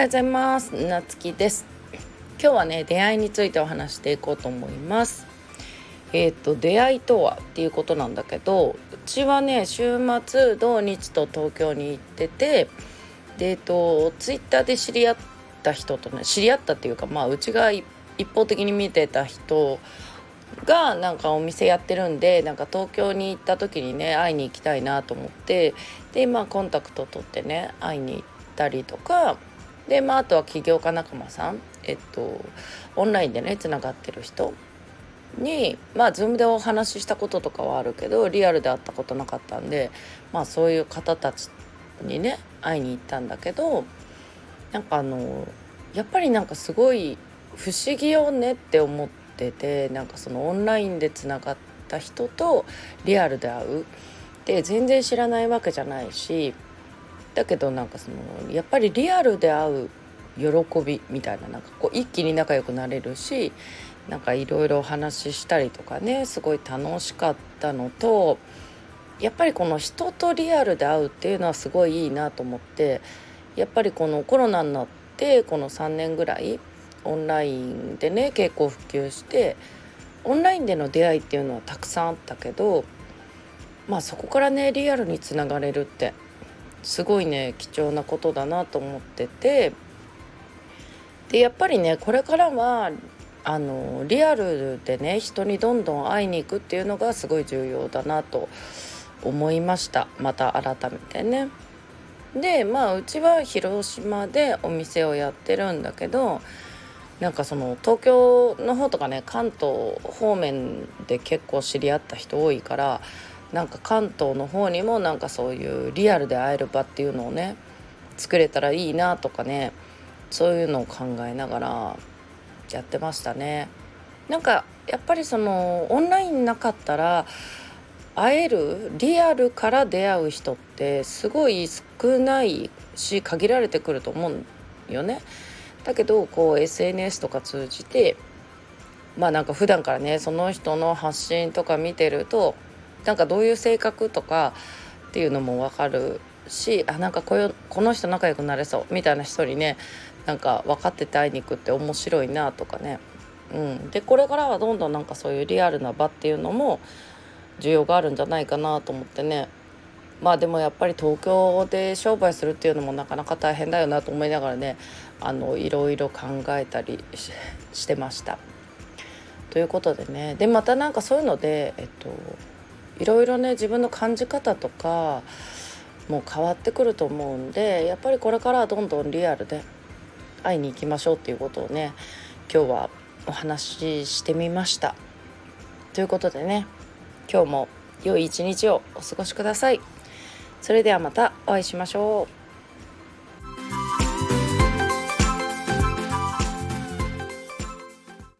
はようございます。なつきです。今日はね出会いについてお話していこうと思います。えっ、ー、と出会いとはっていうことなんだけどうちはね週末土日と東京に行っててでえっ、ー、とツイッターで知り合った人とね知り合ったっていうかまあうちが一方的に見てた人がなんかお店やってるんでなんか東京に行った時にね会いに行きたいなと思ってでまあコンタクト取ってね会いに行ったりとかでまああとは起業家仲間さんえっとオンラインでねつながってる人にまあ Zoom でお話ししたこととかはあるけどリアルで会ったことなかったんでまあそういう方たちにね会いに行ったんだけどなんかあのやっぱりなんかすごい不思議よねって思っててなんかそのオンラインでつながった人とリアルで会うで全然知らないわけじゃないしだけどなんかそのやっぱりリアルで会う喜びみたいななんかこう一気に仲良くなれるしなんかいろいろお話ししたりとかねすごい楽しかったのとやっぱりこの人とリアルで会うっていうのはすごいいいなと思ってやっぱりこのコロナになってこの3年ぐらいオンラインでね結構普及してオンラインでの出会いっていうのはたくさんあったけどまあそこからねリアルにつながれるってすごいね貴重なことだなと思っててでやっぱりねこれからはあのリアルでね人にどんどん会いに行くっていうのがすごい重要だなと思いましたまた改めてね。でまあうちは広島でお店をやってるんだけどなんかその東京の方とかね関東方面で結構知り合った人多いからなんか関東の方にもなんかそういうリアルで会える場っていうのをね作れたらいいなとかねそういうのを考えながらやってましたね。なんかやっぱりそのオンラインなかったら会えるリアルから出会う人ってすごい少ないし限られてくると思うんよね。だけどこう SNS とか通じてまあなんか普段からねその人の発信とか見てるとなんかどういう性格とかっていうのも分かるしあなんかこうこの人仲良くなれそうみたいな人にねなんか分かってて会いに行くって面白いなとかね、うん、でこれからはどんどんなんかそういうリアルな場っていうのも需要があるんじゃないかなと思ってね。まあでもやっぱり東京で商売するっていうのもなかなか大変だよなと思いながらねあのいろいろ考えたりしてました。ということでね。でまたなんかそういうのでえっといろいろね自分の感じ方とかもう変わってくると思うんでやっぱりこれからはどんどんリアルで会いに行きましょうっていうことをね今日はお話ししてみました。ということでね今日も良い一日をお過ごしください。それではまたお会いしましょう。